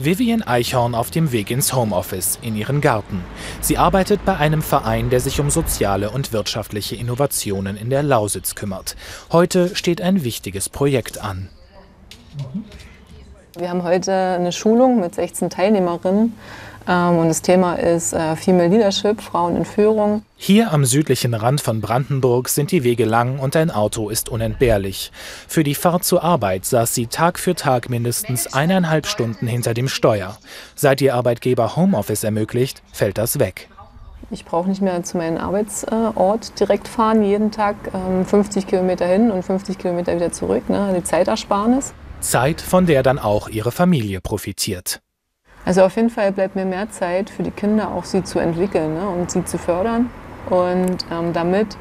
Vivian Eichhorn auf dem Weg ins Homeoffice, in ihren Garten. Sie arbeitet bei einem Verein, der sich um soziale und wirtschaftliche Innovationen in der Lausitz kümmert. Heute steht ein wichtiges Projekt an. Wir haben heute eine Schulung mit 16 Teilnehmerinnen und das Thema ist äh, Female Leadership, Frauen in Führung. Hier am südlichen Rand von Brandenburg sind die Wege lang und ein Auto ist unentbehrlich. Für die Fahrt zur Arbeit saß sie Tag für Tag mindestens eineinhalb Stunden hinter dem Steuer. Seit ihr Arbeitgeber Homeoffice ermöglicht, fällt das weg. Ich brauche nicht mehr zu meinem Arbeitsort direkt fahren, jeden Tag 50 ähm, Kilometer hin und 50 Kilometer wieder zurück. Ne? Die Zeitersparnis. Zeit, von der dann auch ihre Familie profitiert. Also auf jeden Fall bleibt mir mehr Zeit für die Kinder, auch sie zu entwickeln ne, und sie zu fördern und ähm, damit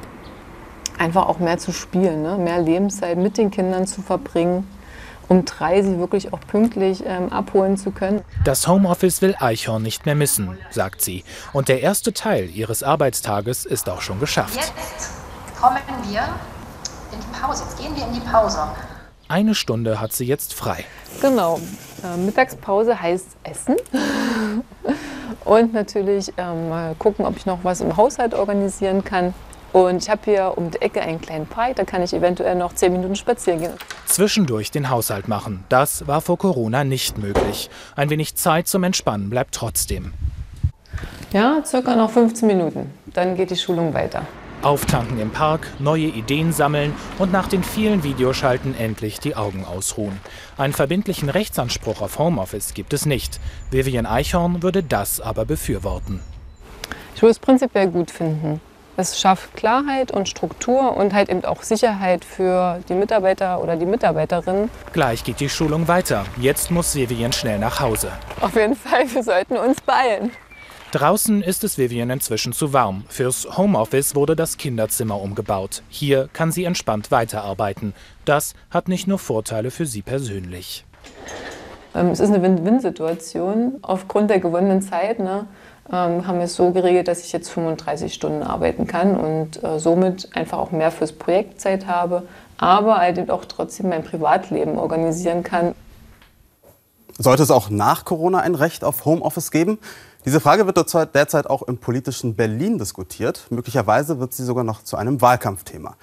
einfach auch mehr zu spielen, ne, mehr Lebenszeit mit den Kindern zu verbringen, um drei sie wirklich auch pünktlich ähm, abholen zu können. Das Homeoffice will Eichhorn nicht mehr missen, sagt sie. Und der erste Teil ihres Arbeitstages ist auch schon geschafft. Jetzt kommen wir in die Pause. Jetzt gehen wir in die Pause. Eine Stunde hat sie jetzt frei. Genau. Äh, Mittagspause heißt Essen. Und natürlich ähm, mal gucken, ob ich noch was im Haushalt organisieren kann. Und ich habe hier um die Ecke einen kleinen Park, da kann ich eventuell noch zehn Minuten spazieren gehen. Zwischendurch den Haushalt machen, das war vor Corona nicht möglich. Ein wenig Zeit zum Entspannen bleibt trotzdem. Ja, circa noch 15 Minuten. Dann geht die Schulung weiter. Auftanken im Park, neue Ideen sammeln und nach den vielen Videoschalten endlich die Augen ausruhen. Einen verbindlichen Rechtsanspruch auf Homeoffice gibt es nicht. Vivian Eichhorn würde das aber befürworten. Ich würde es prinzipiell gut finden. Es schafft Klarheit und Struktur und halt eben auch Sicherheit für die Mitarbeiter oder die Mitarbeiterinnen. Gleich geht die Schulung weiter. Jetzt muss Vivian schnell nach Hause. Auf jeden Fall, wir sollten uns beeilen. Draußen ist es Vivian inzwischen zu warm. Fürs Homeoffice wurde das Kinderzimmer umgebaut. Hier kann sie entspannt weiterarbeiten. Das hat nicht nur Vorteile für sie persönlich. Ähm, es ist eine Win-Win-Situation. Aufgrund der gewonnenen Zeit ne, ähm, haben wir es so geregelt, dass ich jetzt 35 Stunden arbeiten kann und äh, somit einfach auch mehr fürs Projekt Zeit habe, aber halt auch trotzdem mein Privatleben organisieren kann. Sollte es auch nach Corona ein Recht auf Homeoffice geben? Diese Frage wird derzeit auch im politischen Berlin diskutiert. Möglicherweise wird sie sogar noch zu einem Wahlkampfthema.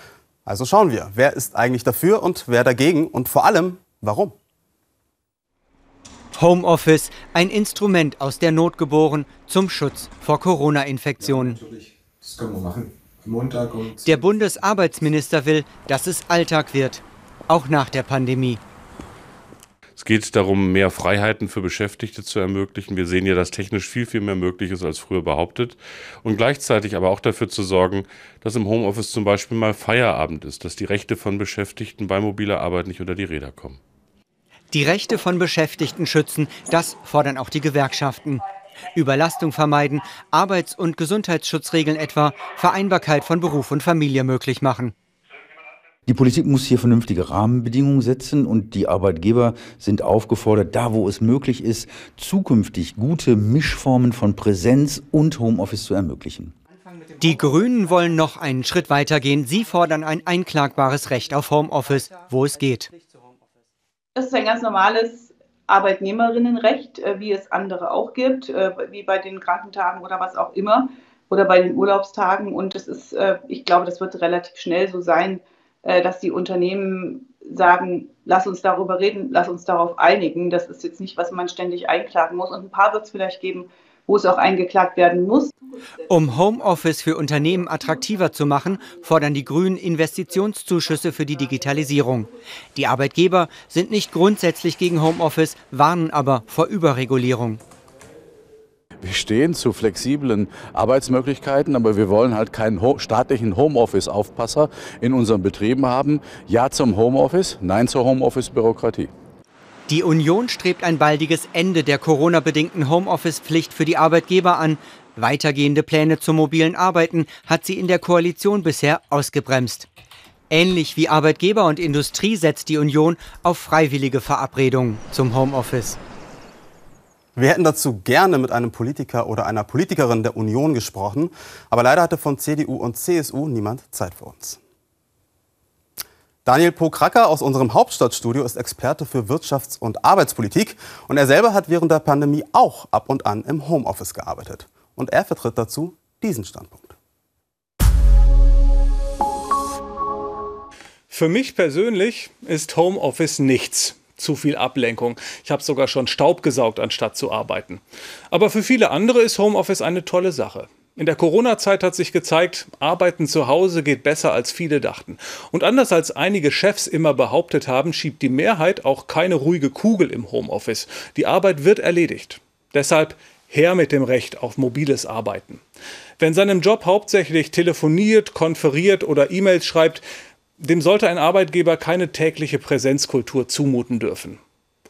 Also schauen wir, wer ist eigentlich dafür und wer dagegen und vor allem, warum? Homeoffice, ein Instrument aus der Not geboren zum Schutz vor Corona-Infektionen. Ja, das können wir machen. Montag und der Bundesarbeitsminister will, dass es Alltag wird, auch nach der Pandemie. Es geht darum, mehr Freiheiten für Beschäftigte zu ermöglichen. Wir sehen ja, dass technisch viel, viel mehr möglich ist als früher behauptet. Und gleichzeitig aber auch dafür zu sorgen, dass im Homeoffice zum Beispiel mal Feierabend ist, dass die Rechte von Beschäftigten bei mobiler Arbeit nicht unter die Räder kommen. Die Rechte von Beschäftigten schützen, das fordern auch die Gewerkschaften. Überlastung vermeiden, Arbeits- und Gesundheitsschutzregeln etwa, Vereinbarkeit von Beruf und Familie möglich machen. Die Politik muss hier vernünftige Rahmenbedingungen setzen und die Arbeitgeber sind aufgefordert, da wo es möglich ist, zukünftig gute Mischformen von Präsenz und Homeoffice zu ermöglichen. Die Grünen wollen noch einen Schritt weitergehen. Sie fordern ein einklagbares Recht auf Homeoffice, wo es geht. Das ist ein ganz normales Arbeitnehmerinnenrecht, äh, wie es andere auch gibt, äh, wie bei den Krankentagen oder was auch immer oder bei den Urlaubstagen. Und das ist, äh, ich glaube, das wird relativ schnell so sein, dass die Unternehmen sagen, lass uns darüber reden, lass uns darauf einigen. Das ist jetzt nicht, was man ständig einklagen muss. Und ein paar wird es vielleicht geben, wo es auch eingeklagt werden muss. Um Homeoffice für Unternehmen attraktiver zu machen, fordern die Grünen Investitionszuschüsse für die Digitalisierung. Die Arbeitgeber sind nicht grundsätzlich gegen Homeoffice, warnen aber vor Überregulierung. Wir stehen zu flexiblen Arbeitsmöglichkeiten, aber wir wollen halt keinen staatlichen Homeoffice-Aufpasser in unseren Betrieben haben. Ja zum Homeoffice, nein zur Homeoffice-Bürokratie. Die Union strebt ein baldiges Ende der Corona-bedingten Homeoffice-Pflicht für die Arbeitgeber an. Weitergehende Pläne zum mobilen Arbeiten hat sie in der Koalition bisher ausgebremst. Ähnlich wie Arbeitgeber und Industrie setzt die Union auf freiwillige Verabredungen zum Homeoffice. Wir hätten dazu gerne mit einem Politiker oder einer Politikerin der Union gesprochen, aber leider hatte von CDU und CSU niemand Zeit für uns. Daniel Pokracker aus unserem Hauptstadtstudio ist Experte für Wirtschafts- und Arbeitspolitik und er selber hat während der Pandemie auch ab und an im Homeoffice gearbeitet. Und er vertritt dazu diesen Standpunkt. Für mich persönlich ist Homeoffice nichts. Zu viel Ablenkung. Ich habe sogar schon Staub gesaugt, anstatt zu arbeiten. Aber für viele andere ist Homeoffice eine tolle Sache. In der Corona-Zeit hat sich gezeigt, Arbeiten zu Hause geht besser als viele dachten. Und anders als einige Chefs immer behauptet haben, schiebt die Mehrheit auch keine ruhige Kugel im Homeoffice. Die Arbeit wird erledigt. Deshalb her mit dem Recht auf mobiles Arbeiten. Wer in seinem Job hauptsächlich telefoniert, konferiert oder E-Mails schreibt, dem sollte ein Arbeitgeber keine tägliche Präsenzkultur zumuten dürfen.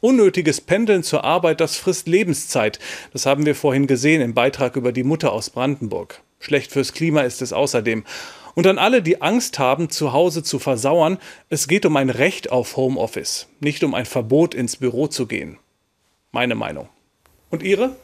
Unnötiges Pendeln zur Arbeit, das frisst Lebenszeit. Das haben wir vorhin gesehen im Beitrag über die Mutter aus Brandenburg. Schlecht fürs Klima ist es außerdem. Und an alle, die Angst haben, zu Hause zu versauern, es geht um ein Recht auf Homeoffice, nicht um ein Verbot ins Büro zu gehen. Meine Meinung. Und Ihre?